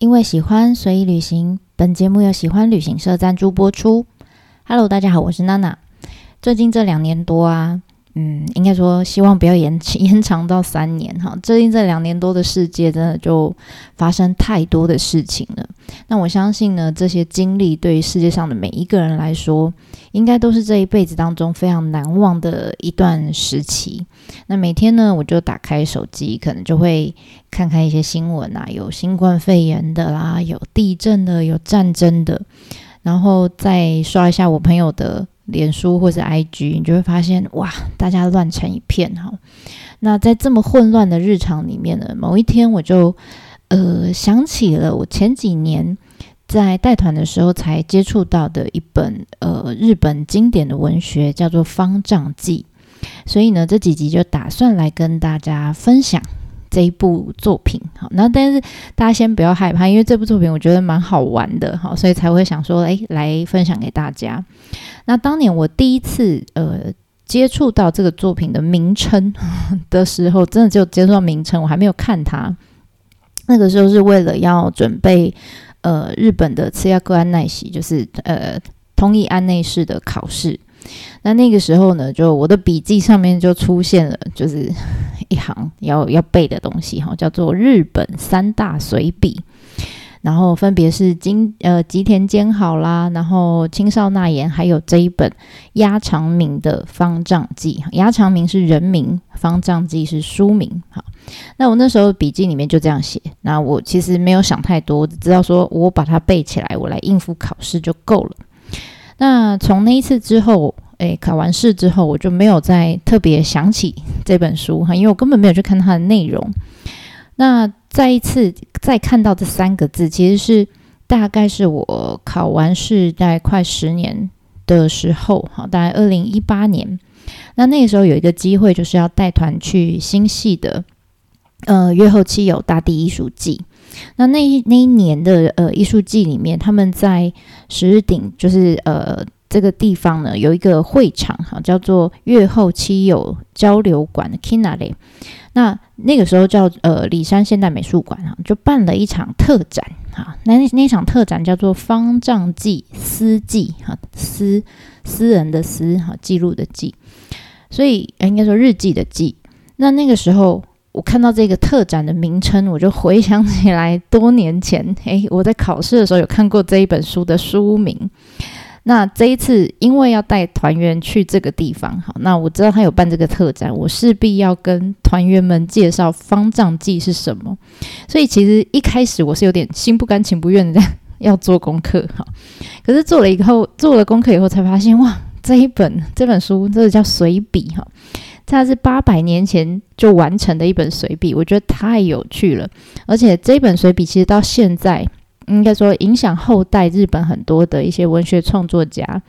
因为喜欢，所以旅行。本节目由喜欢旅行社赞助播出。Hello，大家好，我是娜娜。最近这两年多啊。嗯，应该说希望不要延 延长到三年哈。最近这两年多的世界，真的就发生太多的事情了。那我相信呢，这些经历对于世界上的每一个人来说，应该都是这一辈子当中非常难忘的一段时期。那每天呢，我就打开手机，可能就会看看一些新闻啊，有新冠肺炎的啦，有地震的，有战争的，然后再刷一下我朋友的。脸书或者 IG，你就会发现哇，大家乱成一片哈。那在这么混乱的日常里面呢，某一天我就呃想起了我前几年在带团的时候才接触到的一本呃日本经典的文学，叫做《方丈记》。所以呢，这几集就打算来跟大家分享。这一部作品，好，那但是大家先不要害怕，因为这部作品我觉得蛮好玩的，好，所以才会想说，哎，来分享给大家。那当年我第一次呃接触到这个作品的名称 的时候，真的就接触到名称，我还没有看它。那个时候是为了要准备呃日本的次亚戈安奈喜，就是呃通义安内士的考试。那那个时候呢，就我的笔记上面就出现了，就是一行要要背的东西哈，叫做日本三大随笔，然后分别是金呃吉田兼好啦，然后青少纳言，还有这一本鸭长明的方丈记。鸭长明是人名，方丈记是书名。好，那我那时候笔记里面就这样写。那我其实没有想太多，只知道说我把它背起来，我来应付考试就够了。那从那一次之后，诶，考完试之后，我就没有再特别想起这本书哈，因为我根本没有去看它的内容。那再一次再看到这三个字，其实是大概是我考完试大概快十年的时候，哈，大概二零一八年。那那个时候有一个机会，就是要带团去新系的，呃，月后期有大地艺术季。那那一那一年的呃艺术季里面，他们在十日顶，就是呃这个地方呢，有一个会场哈，叫做月后期友交流馆 （Kinale）。那那个时候叫呃里山现代美术馆哈，就办了一场特展哈。那那场特展叫做《方丈记私记》哈，私私人的私哈，记录的记，所以应该说日记的记。那那个时候。我看到这个特展的名称，我就回想起来多年前，诶，我在考试的时候有看过这一本书的书名。那这一次因为要带团员去这个地方，好，那我知道他有办这个特展，我势必要跟团员们介绍方丈记是什么。所以其实一开始我是有点心不甘情不愿的 要做功课，哈。可是做了以后，做了功课以后才发现，哇，这一本这本书这个叫随笔，哈。它是八百年前就完成的一本随笔，我觉得太有趣了。而且这本随笔其实到现在，应该说影响后代日本很多的一些文学创作家，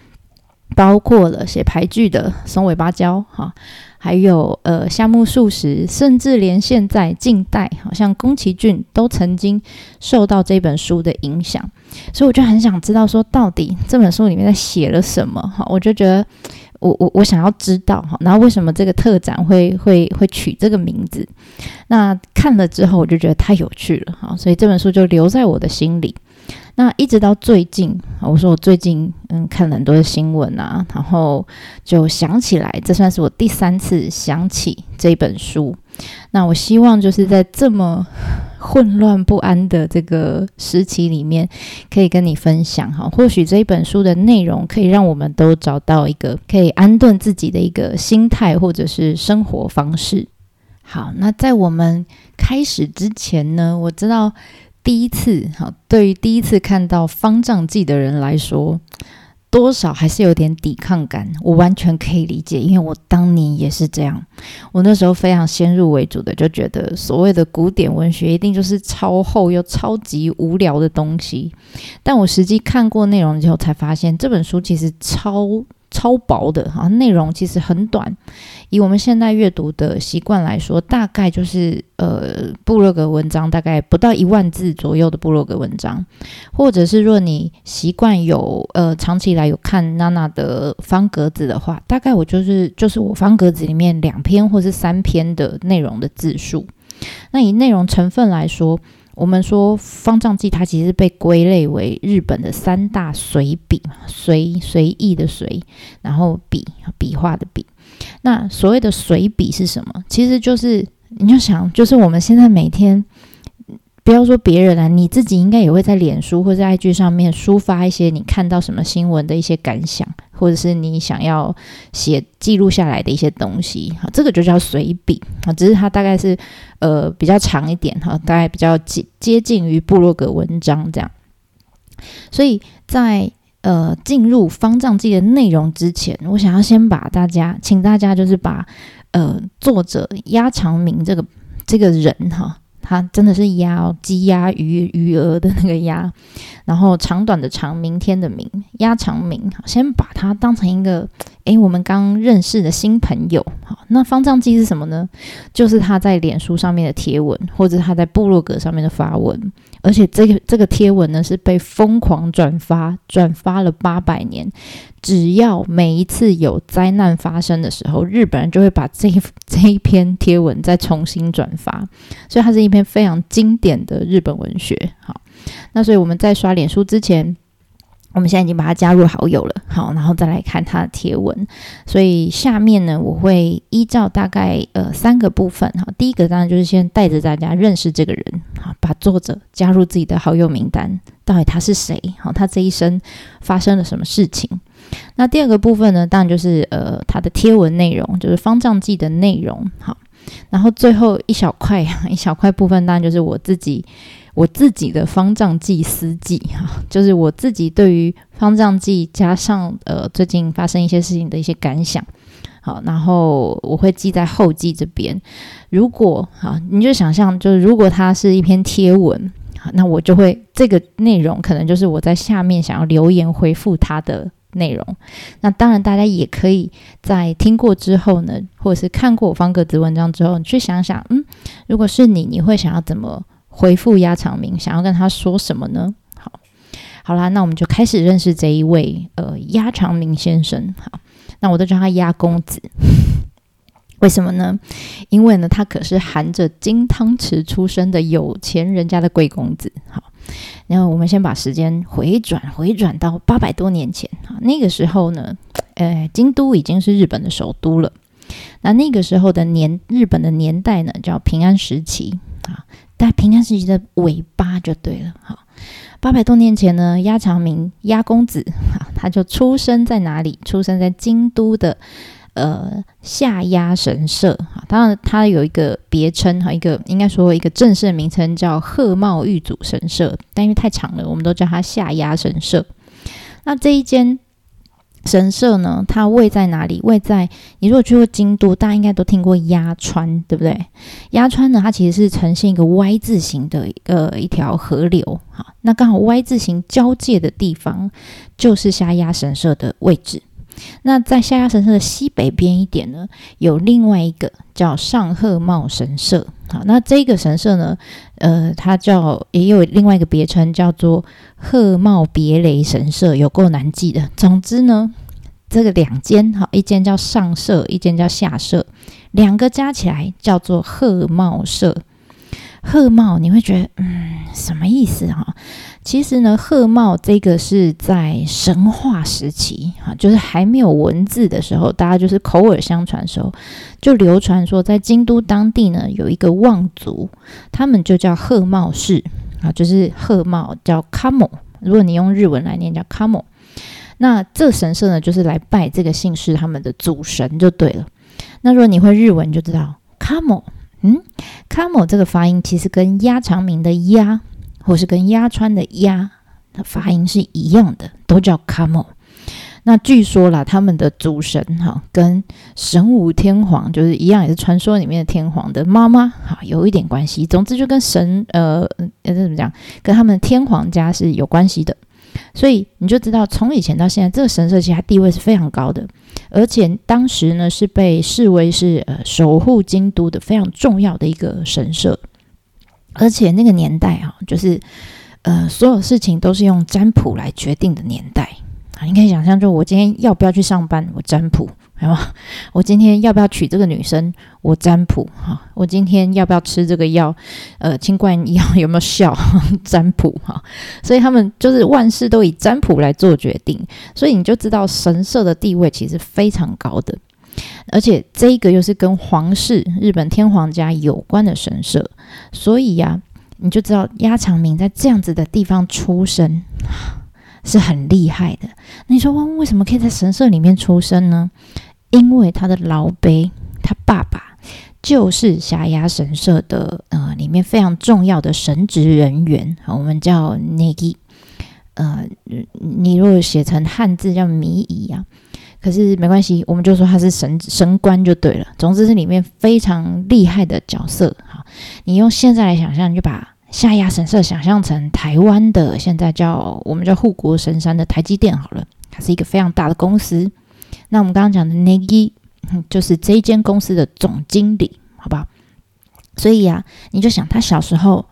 包括了写俳句的松尾芭蕉哈，还有呃夏目漱石，甚至连现在近代，好像宫崎骏都曾经受到这本书的影响。所以我就很想知道说，到底这本书里面在写了什么？哈，我就觉得。我我我想要知道哈，然后为什么这个特展会会会取这个名字？那看了之后我就觉得太有趣了哈，所以这本书就留在我的心里。那一直到最近，我说我最近嗯看了很多的新闻啊，然后就想起来，这算是我第三次想起这本书。那我希望就是在这么混乱不安的这个时期里面，可以跟你分享哈。或许这一本书的内容可以让我们都找到一个可以安顿自己的一个心态或者是生活方式。好，那在我们开始之前呢，我知道第一次哈，对于第一次看到方丈记的人来说。多少还是有点抵抗感，我完全可以理解，因为我当年也是这样。我那时候非常先入为主的，就觉得所谓的古典文学一定就是超厚又超级无聊的东西。但我实际看过内容之后，才发现这本书其实超。超薄的哈，内容其实很短。以我们现在阅读的习惯来说，大概就是呃，部落格文章大概不到一万字左右的部落格文章，或者是若你习惯有呃长期以来有看娜娜的方格子的话，大概我就是就是我方格子里面两篇或是三篇的内容的字数。那以内容成分来说，我们说方丈记，它其实被归类为日本的三大随笔，随随意的随，然后笔笔画的笔。那所谓的随笔是什么？其实就是你就想，就是我们现在每天。不要说别人了，你自己应该也会在脸书或者在 IG 上面抒发一些你看到什么新闻的一些感想，或者是你想要写记录下来的一些东西。哈，这个就叫随笔啊，只是它大概是呃比较长一点哈，大概比较接接近于部落格文章这样。所以在呃进入方丈记的内容之前，我想要先把大家，请大家就是把呃作者鸭长明这个这个人哈。它真的是鸭，鸡鸭鱼鱼鹅的那个鸭，然后长短的长，明天的明，鸭长明。先把它当成一个，诶，我们刚认识的新朋友。好，那方丈记是什么呢？就是他在脸书上面的贴文，或者他在部落格上面的发文。而且这个这个贴文呢，是被疯狂转发，转发了八百年。只要每一次有灾难发生的时候，日本人就会把这一这一篇贴文再重新转发，所以它是一篇非常经典的日本文学。好，那所以我们在刷脸书之前。我们现在已经把它加入好友了，好，然后再来看它的贴文。所以下面呢，我会依照大概呃三个部分，哈，第一个当然就是先带着大家认识这个人，好，把作者加入自己的好友名单，到底他是谁，好，他这一生发生了什么事情。那第二个部分呢，当然就是呃他的贴文内容，就是方丈记的内容，好，然后最后一小块 一小块部分，当然就是我自己。我自己的方丈记私记 哈，就是我自己对于方丈记加上呃最近发生一些事情的一些感想，好，然后我会记在后记这边。如果好，你就想象，就是如果它是一篇贴文，那我就会这个内容可能就是我在下面想要留言回复它的内容。那当然，大家也可以在听过之后呢，或者是看过我方格子文章之后，你去想想，嗯，如果是你，你会想要怎么？回复鸭长明，想要跟他说什么呢？好，好啦，那我们就开始认识这一位呃鸭长明先生。好，那我都叫他鸭公子，为什么呢？因为呢，他可是含着金汤匙出生的有钱人家的贵公子。好，然后我们先把时间回转回转到八百多年前。好，那个时候呢，呃，京都已经是日本的首都了。那那个时候的年日本的年代呢，叫平安时期啊。在平安时期的尾巴就对了，好，八百多年前呢，鸭长明鸭公子，哈，他就出生在哪里？出生在京都的呃下鸭神社，哈，当然他有一个别称哈，一个应该说一个正式的名称叫鹤茂玉祖神社，但因为太长了，我们都叫它下鸭神社。那这一间。神社呢？它位在哪里？位在你如果去过京都，大家应该都听过鸭川，对不对？鸭川呢，它其实是呈现一个 Y 字形的一个一条河流，好，那刚好 Y 字形交界的地方就是下鸭神社的位置。那在下鸭神社的西北边一点呢，有另外一个叫上鹤茂神社，好，那这个神社呢，呃，它叫也有另外一个别称叫做。鹤茂别雷神社有够难记的。总之呢，这个两间哈，一间叫上社，一间叫下社，两个加起来叫做鹤茂社。鹤茂你会觉得嗯什么意思哈？其实呢，鹤茂这个是在神话时期啊，就是还没有文字的时候，大家就是口耳相传的时候，就流传说在京都当地呢有一个望族，他们就叫鹤茂氏。啊，就是鹤茂叫 Kamo，如果你用日文来念叫 Kamo，那这神社呢，就是来拜这个姓氏他们的祖神就对了。那如果你会日文，就知道 Kamo，嗯，Kamo 这个发音其实跟鸭长明的鸭，或是跟鸭川的鸭的发音是一样的，都叫 Kamo。那据说啦，他们的主神哈，跟神武天皇就是一样，也是传说里面的天皇的妈妈哈，有一点关系。总之就跟神呃，呃怎么讲，跟他们天皇家是有关系的。所以你就知道，从以前到现在，这个神社其实它地位是非常高的，而且当时呢是被视为是呃守护京都的非常重要的一个神社。而且那个年代啊，就是呃所有事情都是用占卜来决定的年代啊。你可以想象，就我今天要不要去上班，我占卜；吧？我今天要不要娶这个女生？我占卜哈。我今天要不要吃这个药？呃，新冠药有没有效？占卜哈。所以他们就是万事都以占卜来做决定。所以你就知道神社的地位其实非常高的，而且这一个又是跟皇室、日本天皇家有关的神社，所以呀，你就知道鸭长明在这样子的地方出生。是很厉害的。你说汪为什么可以在神社里面出生呢？因为他的老辈，他爸爸就是霞牙神社的呃里面非常重要的神职人员，我们叫 Negi。呃，你如果写成汉字叫迷仪啊，可是没关系，我们就说他是神神官就对了。总之是里面非常厉害的角色。好，你用现在来想象，你就把。下亚神社想象成台湾的，现在叫我们叫护国神山的台积电好了，它是一个非常大的公司。那我们刚刚讲的 Negi 就是这一间公司的总经理，好不好？所以呀，你就想他小时候，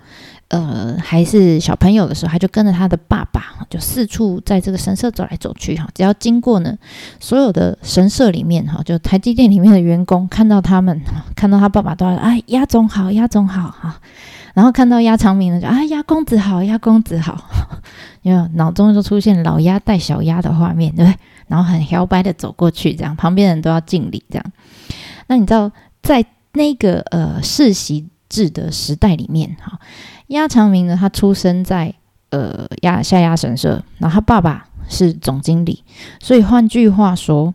呃，还是小朋友的时候，他就跟着他的爸爸，就四处在这个神社走来走去哈。只要经过呢，所有的神社里面哈，就台积电里面的员工看到他们，看到他爸爸都要哎，鸭总好，鸭总好哈。然后看到鸭长明呢，就啊鸭公子好，鸭公子好，因为脑中就出现老鸭带小鸭的画面，对不对？然后很摇摆的走过去，这样旁边人都要敬礼，这样。那你知道，在那个呃世袭智的时代里面，哈，鸭长明呢，他出生在呃鸭下鸭神社，然后他爸爸是总经理，所以换句话说，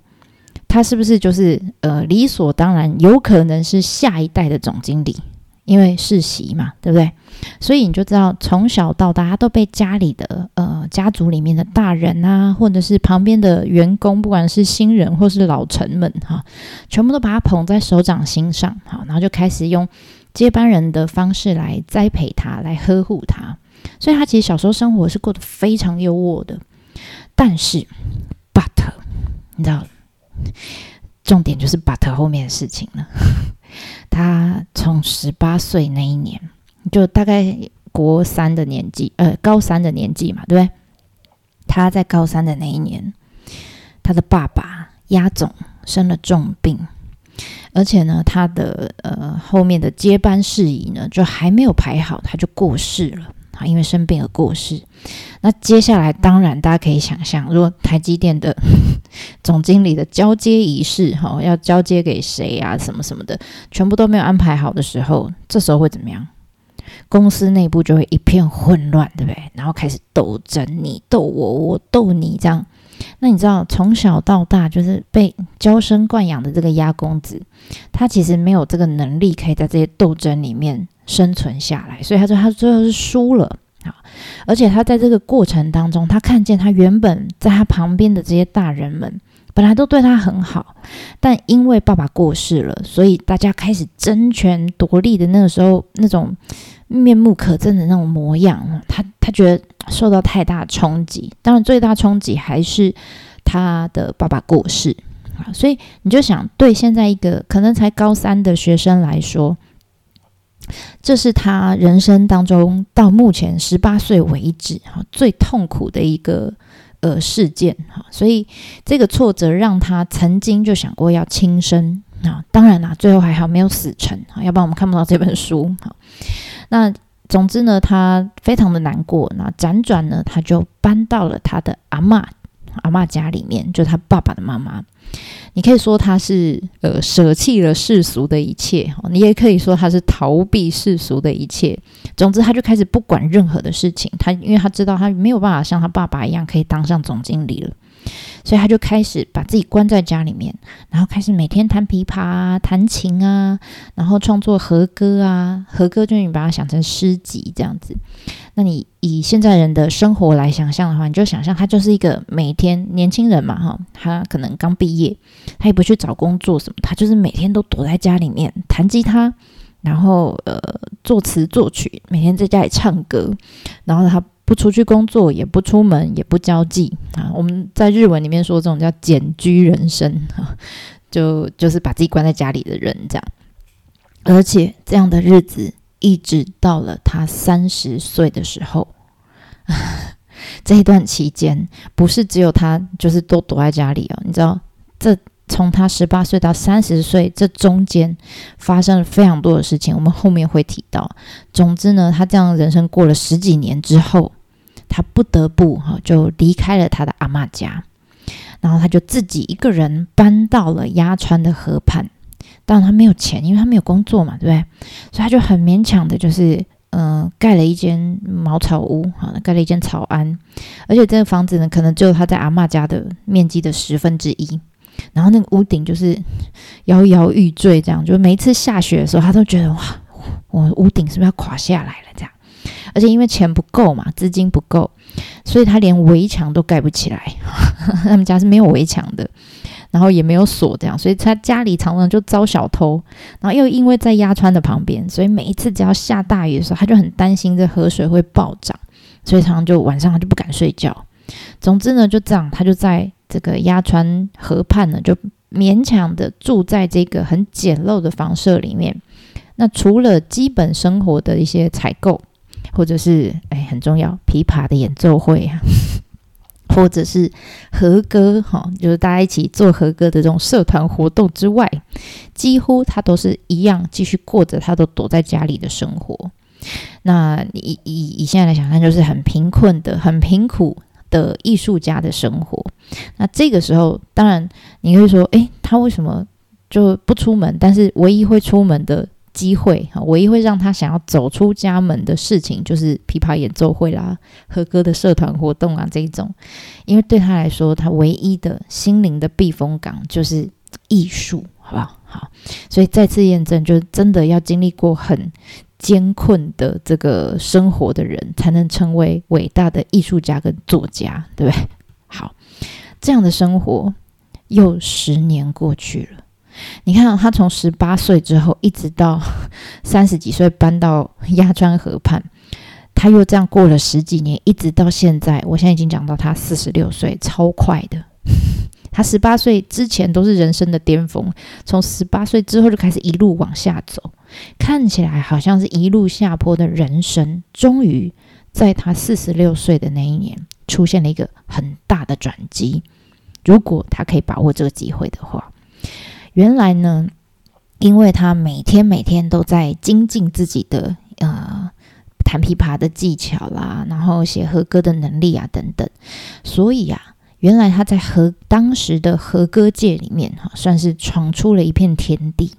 他是不是就是呃理所当然有可能是下一代的总经理？因为世袭嘛，对不对？所以你就知道，从小到大他都被家里的呃家族里面的大人啊，或者是旁边的员工，不管是新人或是老臣们哈，全部都把他捧在手掌心上，好，然后就开始用接班人的方式来栽培他，来呵护他。所以他其实小时候生活是过得非常优渥的。但是，but 你知道，重点就是 but 后面的事情了。他从十八岁那一年，就大概国三的年纪，呃，高三的年纪嘛，对不对？他在高三的那一年，他的爸爸鸭总生了重病，而且呢，他的呃后面的接班事宜呢，就还没有排好，他就过世了。啊，因为生病而过世。那接下来，当然大家可以想象，如果台积电的 总经理的交接仪式，哈，要交接给谁啊，什么什么的，全部都没有安排好的时候，这时候会怎么样？公司内部就会一片混乱，对不对？然后开始斗争，你斗我，我斗你，这样。那你知道，从小到大就是被娇生惯养的这个鸭公子，他其实没有这个能力可以在这些斗争里面。生存下来，所以他说他最后是输了啊！而且他在这个过程当中，他看见他原本在他旁边的这些大人们，本来都对他很好，但因为爸爸过世了，所以大家开始争权夺利的那个时候，那种面目可憎的那种模样，他他觉得受到太大冲击。当然，最大冲击还是他的爸爸过世啊！所以你就想，对现在一个可能才高三的学生来说。这是他人生当中到目前十八岁为止哈最痛苦的一个呃事件哈，所以这个挫折让他曾经就想过要轻生啊，当然啦，最后还好没有死成啊，要不然我们看不到这本书哈。那总之呢，他非常的难过，那辗转呢，他就搬到了他的阿妈阿妈家里面，就他爸爸的妈妈。你可以说他是呃舍弃了世俗的一切，你也可以说他是逃避世俗的一切。总之，他就开始不管任何的事情。他因为他知道他没有办法像他爸爸一样可以当上总经理了。所以他就开始把自己关在家里面，然后开始每天弹琵琶、啊、弹琴啊，然后创作和歌啊。和歌就你把它想成诗集这样子。那你以现在人的生活来想象的话，你就想象他就是一个每天年轻人嘛，哈，他可能刚毕业，他也不去找工作什么，他就是每天都躲在家里面弹吉他，然后呃作词作曲，每天在家里唱歌，然后他。不出去工作，也不出门，也不交际啊！我们在日文里面说这种叫“简居人生”，就就是把自己关在家里的人这样。而且这样的日子一直到了他三十岁的时候，这一段期间不是只有他，就是都躲在家里哦。你知道，这从他十八岁到三十岁这中间发生了非常多的事情，我们后面会提到。总之呢，他这样人生过了十几年之后，他不得不哈就离开了他的阿妈家，然后他就自己一个人搬到了鸭川的河畔。当然他没有钱，因为他没有工作嘛，对不对？所以他就很勉强的，就是嗯，盖了一间茅草屋，哈，盖了一间草庵，而且这个房子呢，可能只有他在阿妈家的面积的十分之一。然后那个屋顶就是摇摇欲坠，这样，就每一次下雪的时候，他都觉得哇，我屋顶是不是要垮下来了？这样，而且因为钱不够嘛，资金不够，所以他连围墙都盖不起来。他们家是没有围墙的。然后也没有锁，这样，所以他家里常常就遭小偷。然后又因为在鸭川的旁边，所以每一次只要下大雨的时候，他就很担心这河水会暴涨，所以常常就晚上他就不敢睡觉。总之呢，就这样，他就在这个鸭川河畔呢，就勉强的住在这个很简陋的房舍里面。那除了基本生活的一些采购，或者是哎很重要琵琶的演奏会啊。或者是和歌哈，就是大家一起做和歌的这种社团活动之外，几乎他都是一样继续过着他都躲在家里的生活。那以以以现在来想看，就是很贫困的、很贫苦的艺术家的生活。那这个时候，当然你会说，诶，他为什么就不出门？但是唯一会出门的。机会哈，唯一会让他想要走出家门的事情，就是琵琶演奏会啦、和歌的社团活动啊这一种。因为对他来说，他唯一的心灵的避风港就是艺术，好不好？好，所以再次验证，就是真的要经历过很艰困的这个生活的人，才能成为伟大的艺术家跟作家，对不对？好，这样的生活又十年过去了。你看，他从十八岁之后一直到 三十几岁搬到鸭川河畔，他又这样过了十几年，一直到现在。我现在已经讲到他四十六岁，超快的。他十八岁之前都是人生的巅峰，从十八岁之后就开始一路往下走，看起来好像是一路下坡的人生，终于在他四十六岁的那一年出现了一个很大的转机。如果他可以把握这个机会的话。原来呢，因为他每天每天都在精进自己的呃弹琵琶的技巧啦，然后写和歌的能力啊等等，所以啊，原来他在和当时的和歌界里面哈，算是闯出了一片天地。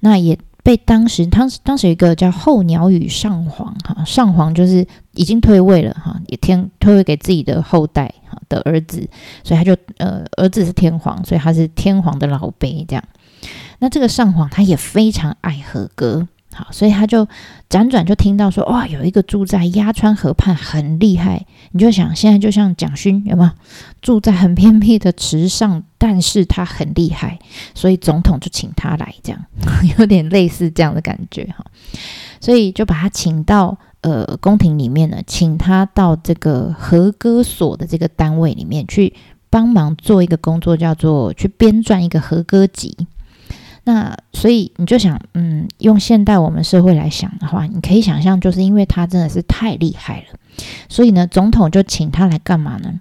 那也被当时当时当时有一个叫候鸟羽上皇哈，上皇就是已经退位了哈，也天退位给自己的后代哈。的儿子，所以他就呃，儿子是天皇，所以他是天皇的老辈这样。那这个上皇他也非常爱和歌，好，所以他就辗转就听到说，哇，有一个住在鸭川河畔很厉害。你就想现在就像蒋勋有没有住在很偏僻的池上，但是他很厉害，所以总统就请他来，这样 有点类似这样的感觉哈。所以就把他请到。呃，宫廷里面呢，请他到这个和歌所的这个单位里面去帮忙做一个工作，叫做去编撰一个和歌集。那所以你就想，嗯，用现代我们社会来想的话，你可以想象，就是因为他真的是太厉害了，所以呢，总统就请他来干嘛呢？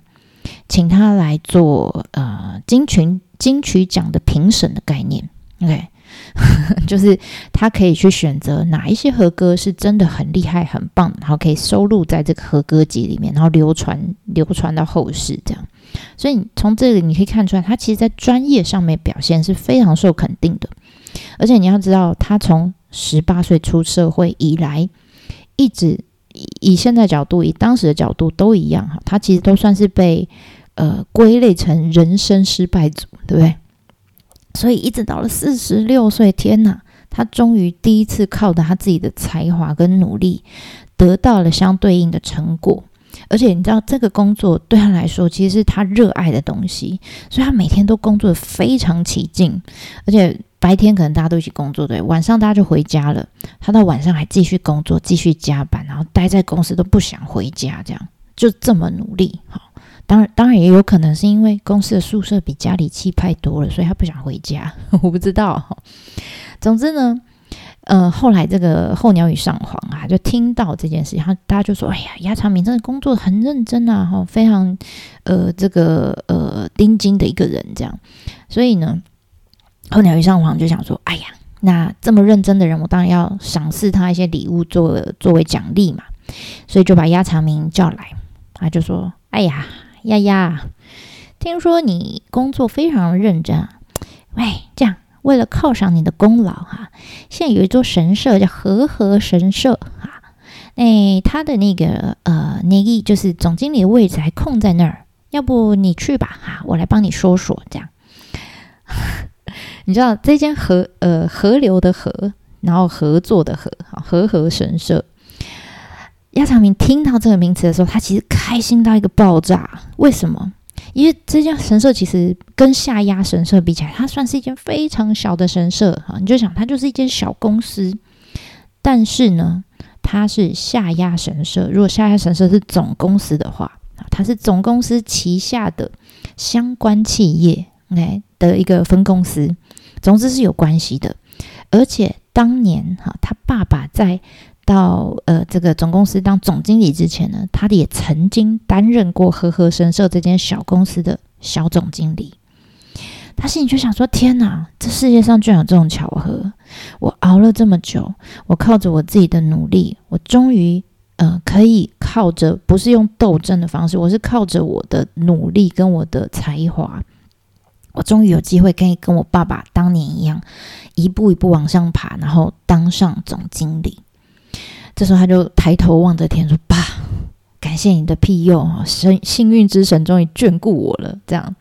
请他来做呃金群金曲奖的评审的概念，OK。就是他可以去选择哪一些和歌是真的很厉害、很棒，然后可以收录在这个和歌集里面，然后流传流传到后世这样。所以从这里你可以看出来，他其实在专业上面表现是非常受肯定的。而且你要知道，他从十八岁出社会以来，一直以现在角度、以当时的角度都一样哈，他其实都算是被呃归类成人生失败组，对不对？所以一直到了四十六岁，天哪！他终于第一次靠着他自己的才华跟努力，得到了相对应的成果。而且你知道，这个工作对他来说，其实是他热爱的东西，所以他每天都工作的非常起劲。而且白天可能大家都一起工作，对，晚上大家就回家了。他到晚上还继续工作，继续加班，然后待在公司都不想回家，这样就这么努力，好。当然，当然也有可能是因为公司的宿舍比家里气派多了，所以他不想回家。我不知道。总之呢，呃，后来这个候鸟羽上皇啊，就听到这件事情，他大家就说：“哎呀，鸭长明真的工作很认真啊，哈，非常呃，这个呃，呃钉金的一个人，这样。所以呢，候鸟鱼上皇就想说：“哎呀，那这么认真的人，我当然要赏赐他一些礼物作作为奖励嘛。”所以就把鸭长明叫来，他就说：“哎呀，丫丫，听说你工作非常认真啊，喂，这样为了犒赏你的功劳哈，现在有一座神社叫和合神社哈，那，他的那个呃，那个就是总经理的位置还空在那儿，要不你去吧哈，我来帮你说说这样。你知道这间河呃河流的河，然后合作的合，和合神社。”鸭长明听到这个名词的时候，他其实开心到一个爆炸。为什么？因为这家神社其实跟下鸭神社比起来，它算是一间非常小的神社啊。你就想，它就是一间小公司。但是呢，它是下鸭神社。如果下鸭神社是总公司的话，它是总公司旗下的相关企业，OK 的一个分公司，总之是有关系的。而且当年哈，他爸爸在。到呃，这个总公司当总经理之前呢，他也曾经担任过和和神社这间小公司的小总经理。他心里就想说：“天哪，这世界上居然有这种巧合！我熬了这么久，我靠着我自己的努力，我终于呃可以靠着不是用斗争的方式，我是靠着我的努力跟我的才华，我终于有机会可以跟我爸爸当年一样，一步一步往上爬，然后当上总经理。”这时候他就抬头望着天说：“爸，感谢你的庇佑神幸运之神终于眷顾我了。”这样，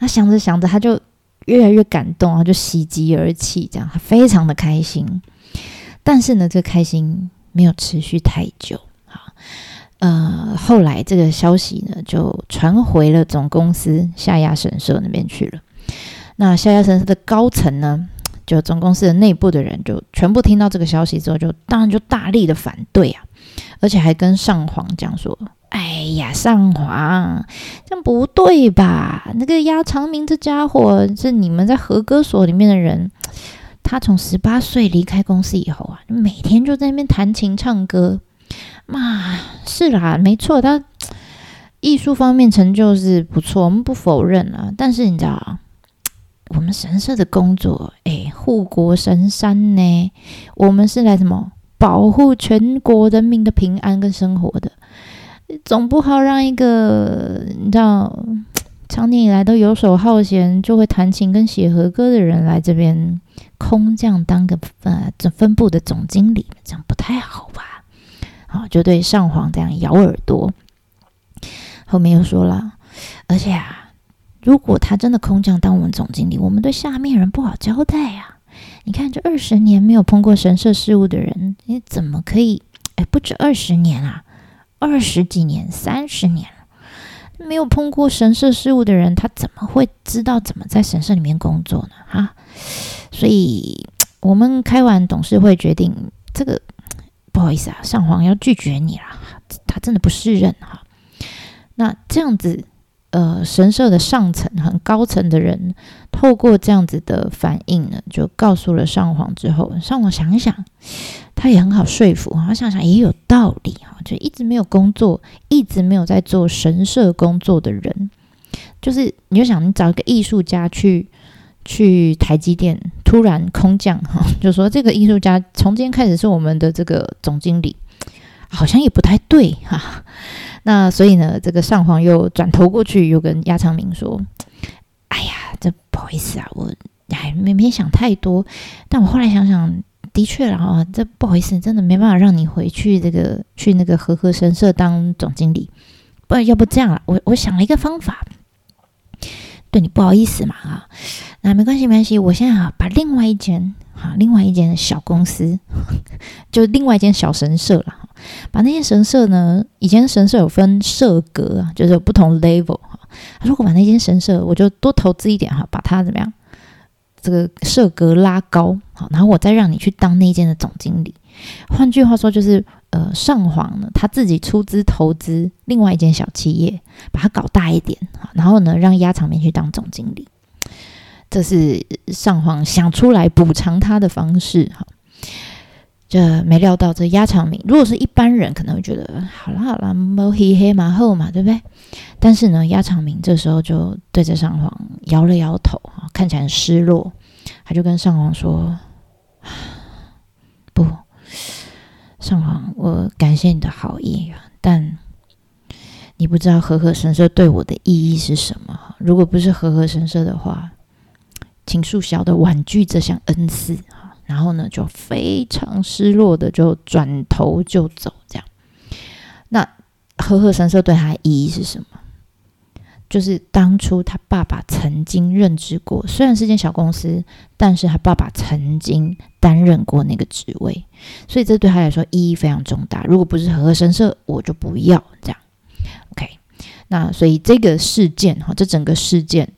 他想着想着，他就越来越感动啊，就喜极而泣，这样他非常的开心。但是呢，这开心没有持续太久。好，呃，后来这个消息呢，就传回了总公司下亚神社那边去了。那下亚神社的高层呢？就总公司的内部的人就全部听到这个消息之后，就当然就大力的反对啊，而且还跟上皇讲说：“哎呀，上皇，这样不对吧？那个鸭长明这家伙是你们在和歌所里面的人，他从十八岁离开公司以后啊，每天就在那边弹琴唱歌。嘛，是啦，没错，他艺术方面成就是不错，我们不否认啊。但是你知道啊？”我们神社的工作，哎，护国神山呢？我们是来什么保护全国人民的平安跟生活的，总不好让一个你知道，长年以来都游手好闲，就会弹琴跟写和歌的人来这边空降当个呃这分部的总经理，这样不太好吧？好，就对上皇这样咬耳朵。后面又说了，而且啊。如果他真的空降当我们总经理，我们对下面人不好交代啊！你看，这二十年没有碰过神社事务的人，你怎么可以？哎，不止二十年啊，二十几年、三十年，没有碰过神社事务的人，他怎么会知道怎么在神社里面工作呢？哈！所以，我们开完董事会决定，这个不好意思啊，上皇要拒绝你了，他真的不适任哈。那这样子。呃，神社的上层很高层的人，透过这样子的反应呢，就告诉了上皇。之后，上皇想一想，他也很好说服。他想想也有道理哈，就一直没有工作，一直没有在做神社工作的人，就是你就想，你找一个艺术家去去台积电，突然空降哈，就说这个艺术家从今天开始是我们的这个总经理，好像也不太对哈。那所以呢，这个上皇又转头过去，又跟鸭长明说：“哎呀，这不好意思啊，我还没没想太多。但我后来想想，的确啊，这不好意思，真的没办法让你回去这个去那个和和神社当总经理。不然要不这样了，我我想了一个方法，对你不好意思嘛啊。那没关系，没关系，我现在啊把另外一间哈，另外一间小公司，就另外一间小神社了。”把那些神社呢？以前神社有分社格啊，就是有不同 level 哈。他说：“我把那间神社，我就多投资一点哈，把它怎么样？这个社格拉高好，然后我再让你去当那间的总经理。换句话说，就是呃，上皇呢他自己出资投资另外一间小企业，把它搞大一点哈，然后呢让压场面去当总经理。这是上皇想出来补偿他的方式哈。”这没料到这鸭长明，如果是一般人，可能会觉得好了好了，摸黑黑马后嘛，对不对？但是呢，鸭长明这时候就对着上皇摇了摇头啊，看起来很失落。他就跟上皇说：“ 不，上皇，我感谢你的好意，但你不知道和合神社对我的意义是什么。如果不是和合神社的话，请恕小的婉拒这项恩赐。”然后呢，就非常失落的就转头就走，这样。那和合神社对他意义是什么？就是当初他爸爸曾经任职过，虽然是间小公司，但是他爸爸曾经担任过那个职位，所以这对他来说意义非常重大。如果不是和合神社，我就不要这样。OK，那所以这个事件哈，这整个事件。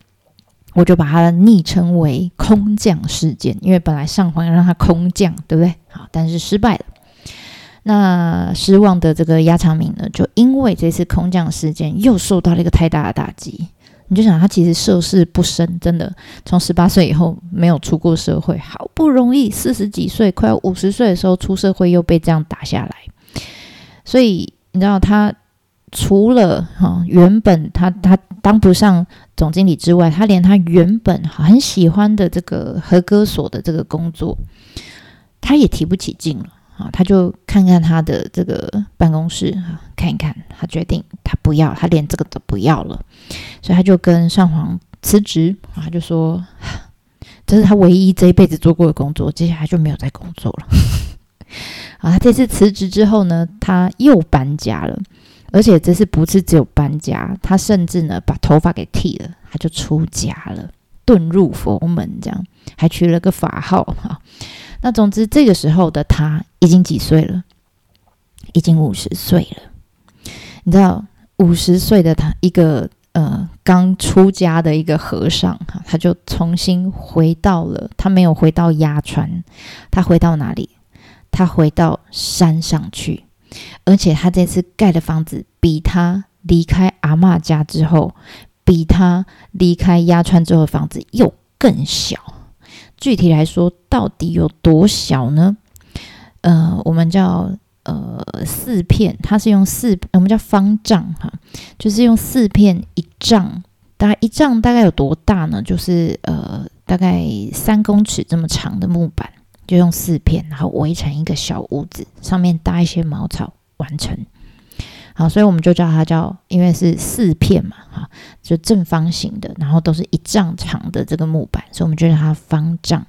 我就把它昵称为“空降事件”，因为本来上皇要让他空降，对不对？好，但是失败了。那失望的这个鸭长明呢，就因为这次空降事件，又受到了一个太大的打击。你就想，他其实涉世不深，真的从十八岁以后没有出过社会，好不容易四十几岁，快要五十岁的时候出社会，又被这样打下来。所以你知道，他除了哈原本他他。当不上总经理之外，他连他原本很喜欢的这个和歌所的这个工作，他也提不起劲了啊！他就看看他的这个办公室啊，看一看，他决定他不要，他连这个都不要了，所以他就跟上皇辞职啊，就说这是他唯一这一辈子做过的工作，接下来就没有再工作了。啊，他这次辞职之后呢，他又搬家了。而且这是不是只有搬家，他甚至呢把头发给剃了，他就出家了，遁入佛门，这样还取了个法号哈。那总之这个时候的他已经几岁了？已经五十岁了。你知道五十岁的他，一个呃刚出家的一个和尚哈，他就重新回到了，他没有回到鸭川，他回到哪里？他回到山上去。而且他这次盖的房子比他离开阿妈家之后，比他离开鸭川之后的房子又更小。具体来说，到底有多小呢？呃，我们叫呃四片，它是用四，我们叫方丈哈，就是用四片一丈，大概一丈大概有多大呢？就是呃大概三公尺这么长的木板，就用四片，然后围成一个小屋子，上面搭一些茅草。完成好，所以我们就叫它叫，因为是四片嘛，哈，就正方形的，然后都是一丈长的这个木板，所以我们就叫它方丈。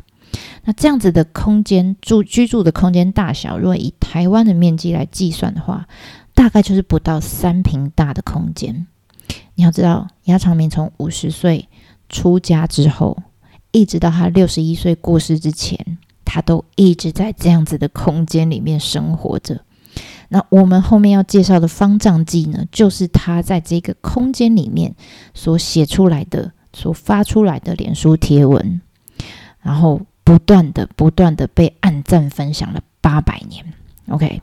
那这样子的空间住居住的空间大小，如果以台湾的面积来计算的话，大概就是不到三平大的空间。你要知道，鸭长明从五十岁出家之后，一直到他六十一岁过世之前，他都一直在这样子的空间里面生活着。那我们后面要介绍的方丈记呢，就是他在这个空间里面所写出来的、所发出来的脸书贴文，然后不断的、不断的被按赞分享了八百年。OK，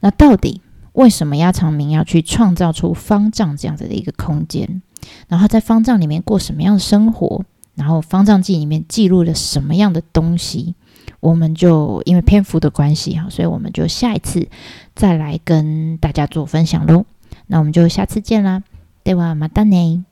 那到底为什么鸭长明要去创造出方丈这样子的一个空间？然后在方丈里面过什么样的生活？然后方丈记里面记录了什么样的东西？我们就因为篇幅的关系哈，所以我们就下一次再来跟大家做分享喽。那我们就下次见啦，对哇，马达内。